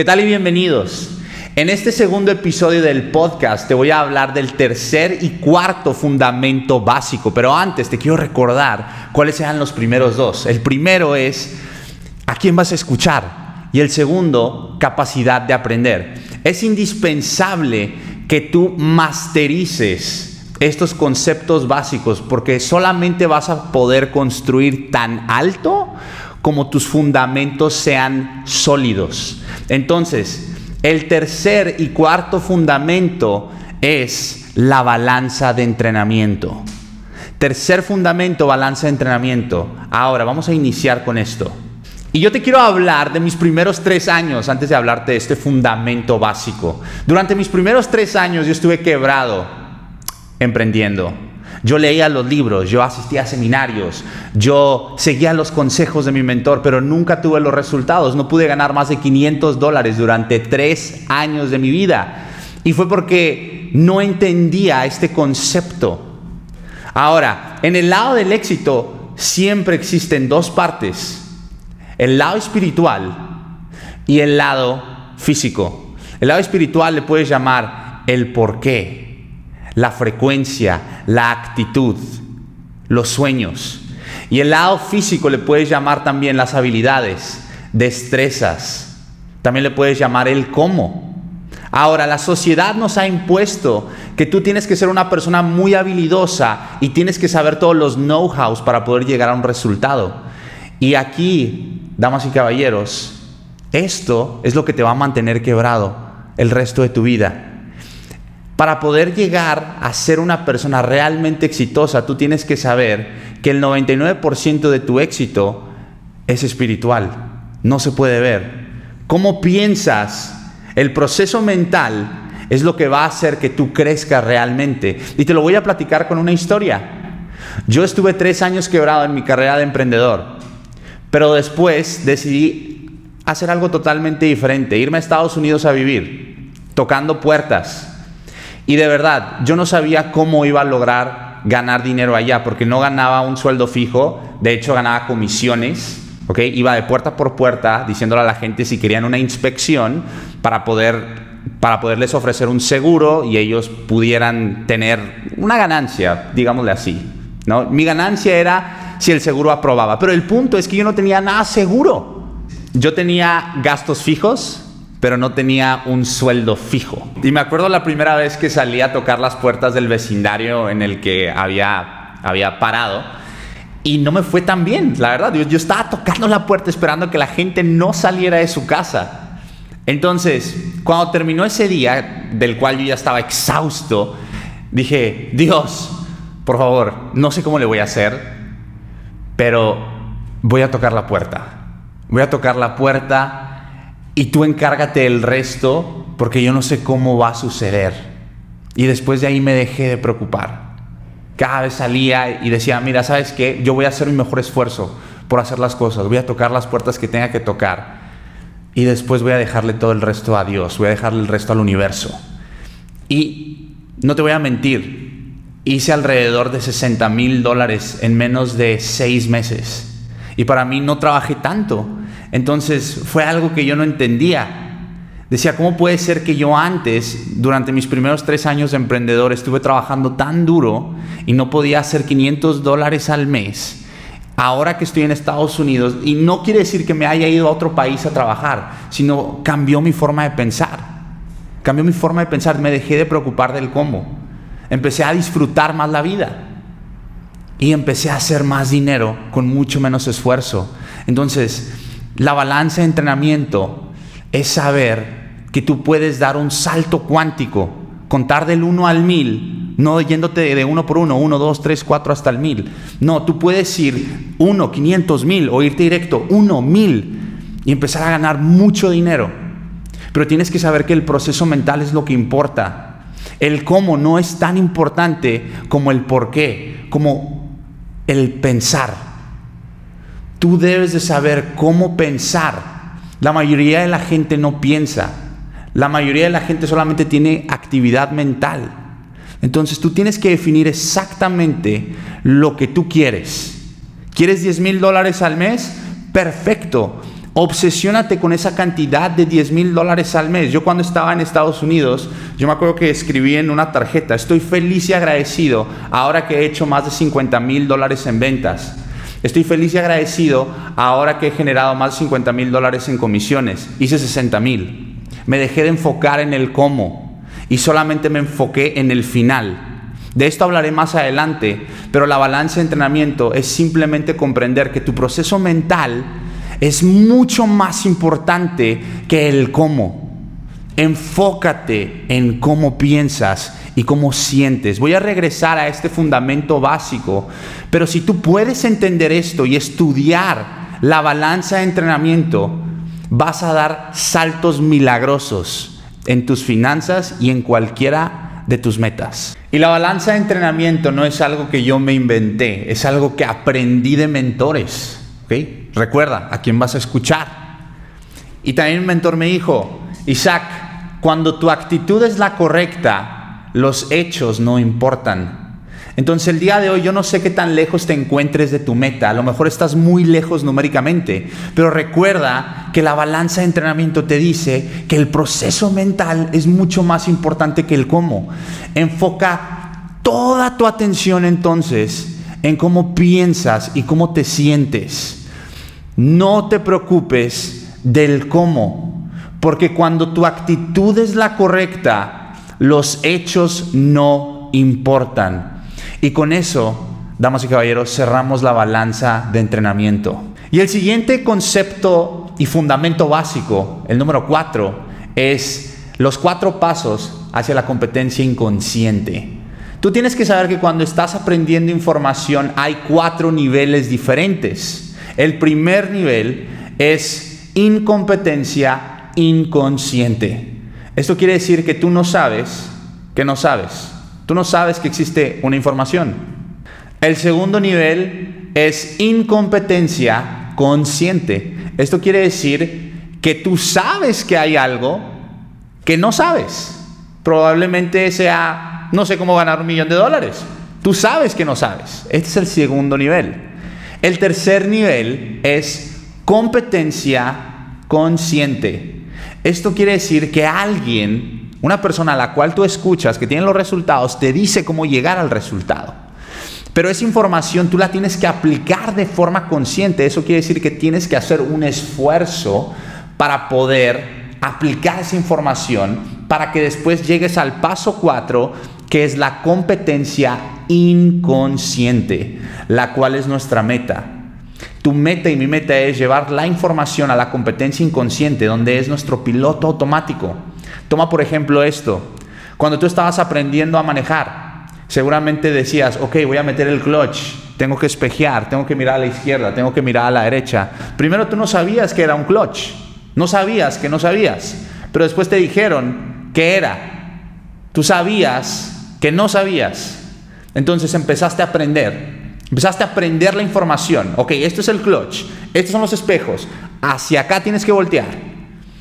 ¿Qué tal y bienvenidos? En este segundo episodio del podcast te voy a hablar del tercer y cuarto fundamento básico, pero antes te quiero recordar cuáles eran los primeros dos. El primero es a quién vas a escuchar y el segundo, capacidad de aprender. Es indispensable que tú masterices estos conceptos básicos porque solamente vas a poder construir tan alto como tus fundamentos sean sólidos. Entonces, el tercer y cuarto fundamento es la balanza de entrenamiento. Tercer fundamento, balanza de entrenamiento. Ahora, vamos a iniciar con esto. Y yo te quiero hablar de mis primeros tres años antes de hablarte de este fundamento básico. Durante mis primeros tres años yo estuve quebrado emprendiendo. Yo leía los libros, yo asistía a seminarios, yo seguía los consejos de mi mentor, pero nunca tuve los resultados. No pude ganar más de 500 dólares durante tres años de mi vida. Y fue porque no entendía este concepto. Ahora, en el lado del éxito siempre existen dos partes. El lado espiritual y el lado físico. El lado espiritual le puedes llamar el porqué la frecuencia, la actitud, los sueños. Y el lado físico le puedes llamar también las habilidades, destrezas. También le puedes llamar el cómo. Ahora, la sociedad nos ha impuesto que tú tienes que ser una persona muy habilidosa y tienes que saber todos los know-hows para poder llegar a un resultado. Y aquí, damas y caballeros, esto es lo que te va a mantener quebrado el resto de tu vida. Para poder llegar a ser una persona realmente exitosa, tú tienes que saber que el 99% de tu éxito es espiritual. No se puede ver. ¿Cómo piensas? El proceso mental es lo que va a hacer que tú crezcas realmente. Y te lo voy a platicar con una historia. Yo estuve tres años quebrado en mi carrera de emprendedor, pero después decidí hacer algo totalmente diferente, irme a Estados Unidos a vivir, tocando puertas y de verdad, yo no sabía cómo iba a lograr ganar dinero allá, porque no ganaba un sueldo fijo, de hecho ganaba comisiones, ¿ok? Iba de puerta por puerta diciéndole a la gente si querían una inspección para poder para poderles ofrecer un seguro y ellos pudieran tener una ganancia, digámosle así. ¿no? Mi ganancia era si el seguro aprobaba, pero el punto es que yo no tenía nada seguro. Yo tenía gastos fijos, pero no tenía un sueldo fijo. Y me acuerdo la primera vez que salí a tocar las puertas del vecindario en el que había, había parado. Y no me fue tan bien, la verdad. Yo, yo estaba tocando la puerta esperando que la gente no saliera de su casa. Entonces, cuando terminó ese día, del cual yo ya estaba exhausto, dije, Dios, por favor, no sé cómo le voy a hacer, pero voy a tocar la puerta. Voy a tocar la puerta y tú encárgate el resto porque yo no sé cómo va a suceder. Y después de ahí me dejé de preocupar. Cada vez salía y decía, mira, ¿sabes qué? Yo voy a hacer mi mejor esfuerzo por hacer las cosas, voy a tocar las puertas que tenga que tocar y después voy a dejarle todo el resto a Dios, voy a dejarle el resto al universo. Y no te voy a mentir, hice alrededor de 60 mil dólares en menos de seis meses. Y para mí no trabajé tanto, entonces fue algo que yo no entendía. Decía, ¿cómo puede ser que yo antes, durante mis primeros tres años de emprendedor, estuve trabajando tan duro y no podía hacer 500 dólares al mes? Ahora que estoy en Estados Unidos, y no quiere decir que me haya ido a otro país a trabajar, sino cambió mi forma de pensar. Cambió mi forma de pensar, me dejé de preocupar del cómo. Empecé a disfrutar más la vida. Y empecé a hacer más dinero con mucho menos esfuerzo. Entonces, la balanza de entrenamiento es saber que tú puedes dar un salto cuántico, contar del 1 al 1000, no yéndote de uno por uno, 1, 2, 3, 4 hasta el 1000. No, tú puedes ir 1, 500 mil o irte directo 1, 1000 y empezar a ganar mucho dinero. Pero tienes que saber que el proceso mental es lo que importa. El cómo no es tan importante como el por qué, como el pensar. Tú debes de saber cómo pensar. La mayoría de la gente no piensa. La mayoría de la gente solamente tiene actividad mental. Entonces tú tienes que definir exactamente lo que tú quieres. ¿Quieres 10 mil dólares al mes? Perfecto. Obsesiónate con esa cantidad de 10 mil dólares al mes. Yo cuando estaba en Estados Unidos, yo me acuerdo que escribí en una tarjeta, estoy feliz y agradecido ahora que he hecho más de 50 mil dólares en ventas. Estoy feliz y agradecido ahora que he generado más de 50 mil dólares en comisiones. Hice 60 mil. Me dejé de enfocar en el cómo y solamente me enfoqué en el final. De esto hablaré más adelante, pero la balanza de entrenamiento es simplemente comprender que tu proceso mental es mucho más importante que el cómo. Enfócate en cómo piensas y cómo sientes. Voy a regresar a este fundamento básico, pero si tú puedes entender esto y estudiar la balanza de entrenamiento, vas a dar saltos milagrosos en tus finanzas y en cualquiera de tus metas. Y la balanza de entrenamiento no es algo que yo me inventé, es algo que aprendí de mentores. Recuerda a quién vas a escuchar. Y también un mentor me dijo, Isaac, cuando tu actitud es la correcta, los hechos no importan. Entonces el día de hoy yo no sé qué tan lejos te encuentres de tu meta, a lo mejor estás muy lejos numéricamente, pero recuerda que la balanza de entrenamiento te dice que el proceso mental es mucho más importante que el cómo. Enfoca toda tu atención entonces en cómo piensas y cómo te sientes. No te preocupes del cómo, porque cuando tu actitud es la correcta, los hechos no importan. Y con eso, damas y caballeros, cerramos la balanza de entrenamiento. Y el siguiente concepto y fundamento básico, el número cuatro, es los cuatro pasos hacia la competencia inconsciente. Tú tienes que saber que cuando estás aprendiendo información hay cuatro niveles diferentes. El primer nivel es incompetencia inconsciente. Esto quiere decir que tú no sabes que no sabes. Tú no sabes que existe una información. El segundo nivel es incompetencia consciente. Esto quiere decir que tú sabes que hay algo que no sabes. Probablemente sea, no sé cómo ganar un millón de dólares. Tú sabes que no sabes. Este es el segundo nivel. El tercer nivel es competencia consciente. Esto quiere decir que alguien, una persona a la cual tú escuchas, que tiene los resultados, te dice cómo llegar al resultado. Pero esa información tú la tienes que aplicar de forma consciente. Eso quiere decir que tienes que hacer un esfuerzo para poder aplicar esa información para que después llegues al paso 4, que es la competencia inconsciente, la cual es nuestra meta. Tu meta y mi meta es llevar la información a la competencia inconsciente, donde es nuestro piloto automático. Toma por ejemplo esto. Cuando tú estabas aprendiendo a manejar, seguramente decías, ok, voy a meter el clutch, tengo que espejear, tengo que mirar a la izquierda, tengo que mirar a la derecha. Primero tú no sabías que era un clutch, no sabías que no sabías, pero después te dijeron que era. Tú sabías que no sabías. Entonces empezaste a aprender. Empezaste a aprender la información. Ok, esto es el clutch. Estos son los espejos. Hacia acá tienes que voltear.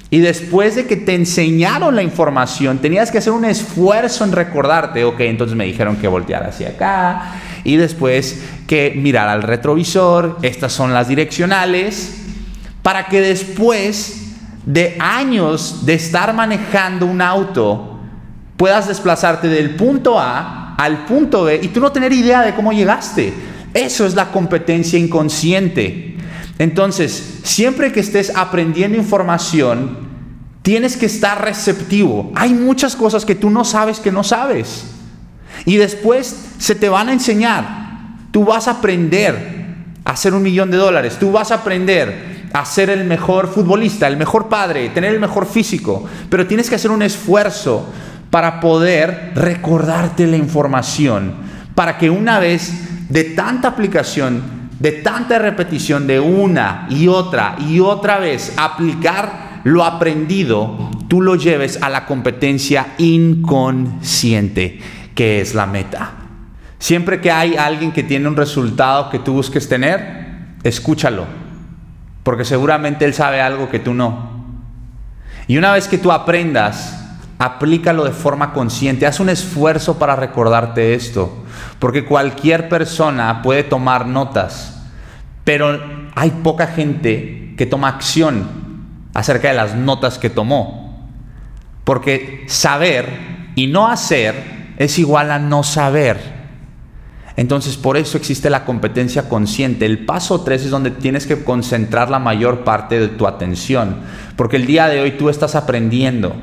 Y después de que te enseñaron la información, tenías que hacer un esfuerzo en recordarte. Ok, entonces me dijeron que voltear hacia acá. Y después que mirar al retrovisor. Estas son las direccionales. Para que después de años de estar manejando un auto, puedas desplazarte del punto A al punto B y tú no tener idea de cómo llegaste. Eso es la competencia inconsciente. Entonces, siempre que estés aprendiendo información, tienes que estar receptivo. Hay muchas cosas que tú no sabes que no sabes. Y después se te van a enseñar. Tú vas a aprender a hacer un millón de dólares. Tú vas a aprender a ser el mejor futbolista, el mejor padre, tener el mejor físico. Pero tienes que hacer un esfuerzo para poder recordarte la información, para que una vez de tanta aplicación, de tanta repetición, de una y otra y otra vez, aplicar lo aprendido, tú lo lleves a la competencia inconsciente, que es la meta. Siempre que hay alguien que tiene un resultado que tú busques tener, escúchalo, porque seguramente él sabe algo que tú no. Y una vez que tú aprendas aplícalo de forma consciente, haz un esfuerzo para recordarte esto, porque cualquier persona puede tomar notas, pero hay poca gente que toma acción acerca de las notas que tomó. Porque saber y no hacer es igual a no saber. Entonces por eso existe la competencia consciente. El paso 3 es donde tienes que concentrar la mayor parte de tu atención. Porque el día de hoy tú estás aprendiendo.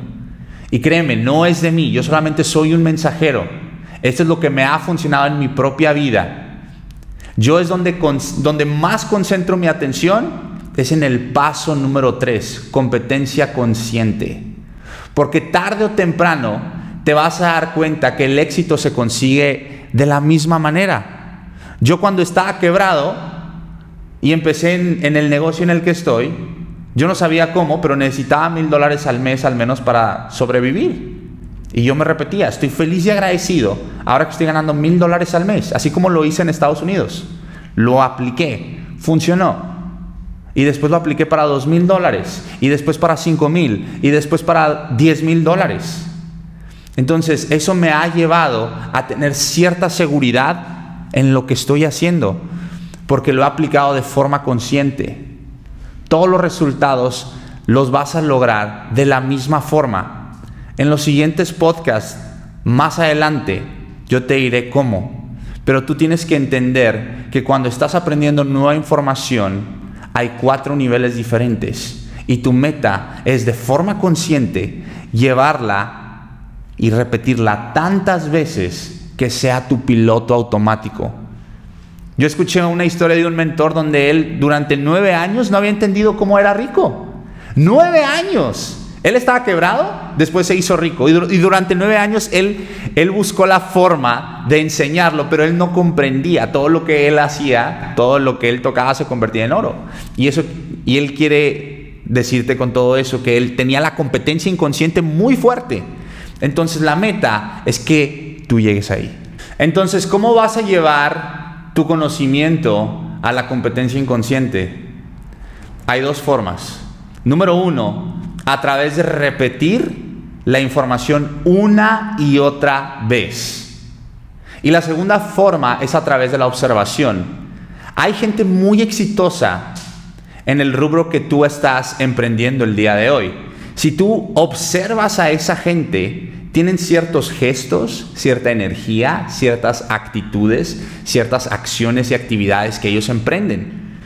Y créeme, no es de mí, yo solamente soy un mensajero. Esto es lo que me ha funcionado en mi propia vida. Yo es donde, donde más concentro mi atención, es en el paso número 3, competencia consciente. Porque tarde o temprano te vas a dar cuenta que el éxito se consigue de la misma manera. Yo cuando estaba quebrado y empecé en, el negocio en el que estoy, yo no sabía cómo, pero necesitaba mil dólares al mes al menos para sobrevivir. Y yo me repetía, estoy feliz y agradecido ahora que estoy ganando mil dólares al mes, así como lo hice en Estados Unidos. Lo apliqué, funcionó. Y después lo apliqué para dos mil dólares, y después para cinco mil, y después para diez mil dólares. Entonces, eso me ha llevado a tener cierta seguridad en lo que estoy haciendo, porque lo he aplicado de forma consciente. Todos los resultados los vas a lograr de la misma forma. En los siguientes podcasts, más adelante, yo te diré cómo. Pero tú tienes que entender que cuando estás aprendiendo nueva información, hay cuatro niveles diferentes. Y tu meta es de forma consciente llevarla y repetirla tantas veces que sea tu piloto automático. Yo escuché una historia de un mentor donde él durante nueve años no había entendido cómo era rico. Nueve años. Él estaba quebrado, después se hizo rico. Y, durante nueve años él, él buscó la forma de enseñarlo, pero él no comprendía. Todo lo que él hacía, todo lo que él tocaba se convertía en oro. Y, eso, y él quiere decirte con todo eso que él tenía la competencia inconsciente muy fuerte. Entonces la meta es que tú llegues ahí. Entonces, ¿cómo vas a llevar tu conocimiento a la competencia inconsciente? Hay dos formas. Número uno, a través de repetir la información una y otra vez. Y la segunda forma es a través de la observación. Hay gente muy exitosa en el rubro que tú estás emprendiendo el día de hoy. Si tú observas a esa gente, tienen ciertos gestos, cierta energía, ciertas actitudes, ciertas acciones y actividades que ellos emprenden.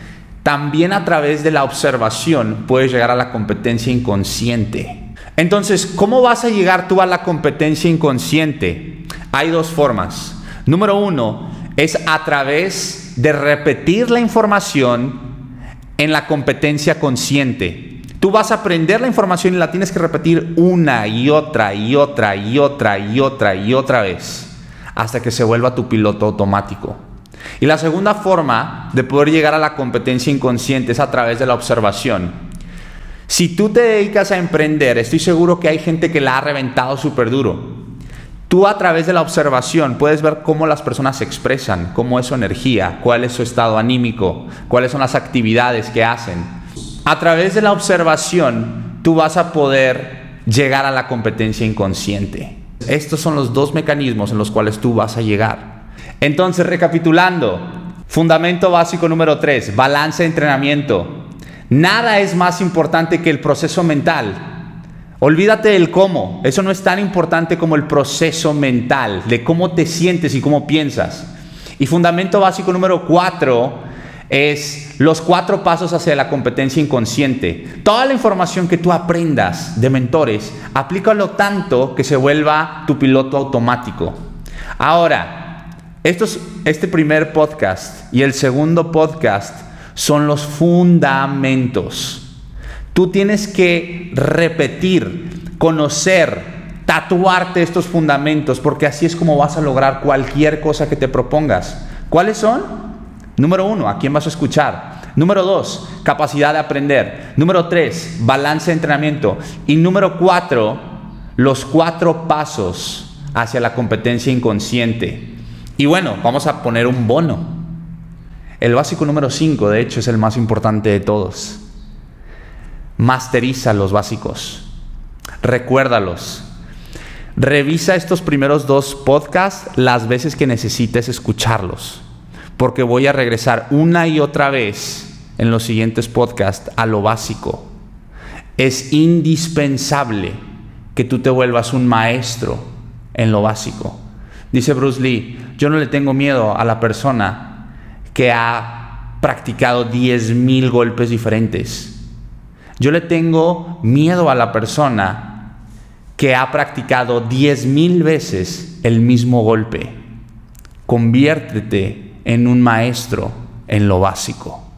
También a través de la observación puedes llegar a la competencia inconsciente. Entonces, ¿cómo vas a llegar tú a la competencia inconsciente? Hay dos formas. Número uno es a través de repetir la información en la competencia consciente. Tú vas a aprender la información y la tienes que repetir una y otra y otra y otra y otra y otra vez hasta que se vuelva tu piloto automático. Y la segunda forma de poder llegar a la competencia inconsciente es a través de la observación. Si tú te dedicas a emprender, estoy seguro que hay gente que la ha reventado súper duro. Tú a través de la observación puedes ver cómo las personas se expresan, cómo es su energía, cuál es su estado anímico, cuáles son las actividades que hacen a través de la observación, tú vas a poder llegar a la competencia inconsciente. Estos son los dos mecanismos en los cuales tú vas a llegar. Entonces, recapitulando, fundamento básico número 3, balance de entrenamiento. Nada es más importante que el proceso mental. Olvídate del cómo, eso no es tan importante como el proceso mental, de cómo te sientes y cómo piensas. Y fundamento básico número 4 es los cuatro pasos hacia la competencia inconsciente. Toda la información que tú aprendas de mentores, aplícalo tanto que se vuelva tu piloto automático. Ahora, este primer podcast y el segundo podcast son los fundamentos. Tú tienes que repetir, conocer, tatuarte estos fundamentos, porque así es como vas a lograr cualquier cosa que te propongas. ¿Cuáles son? Número uno, ¿a quién vas a escuchar? Número dos, capacidad de aprender. Número tres, balance de entrenamiento. Y número cuatro, los cuatro pasos hacia la competencia inconsciente. Y bueno, vamos a poner un bono. El básico número cinco, de hecho, es el más importante de todos. Masteriza los básicos. Recuérdalos. Revisa estos primeros dos podcasts las veces que necesites escucharlos porque voy a regresar una y otra vez en los siguientes podcasts a lo básico. Es indispensable que tú te vuelvas un maestro en lo básico. Dice Bruce Lee, yo no le tengo miedo a la persona que ha practicado 10.000 golpes diferentes. Yo le tengo miedo a la persona que ha practicado 10.000 veces el mismo golpe. Conviértete en un maestro en lo básico.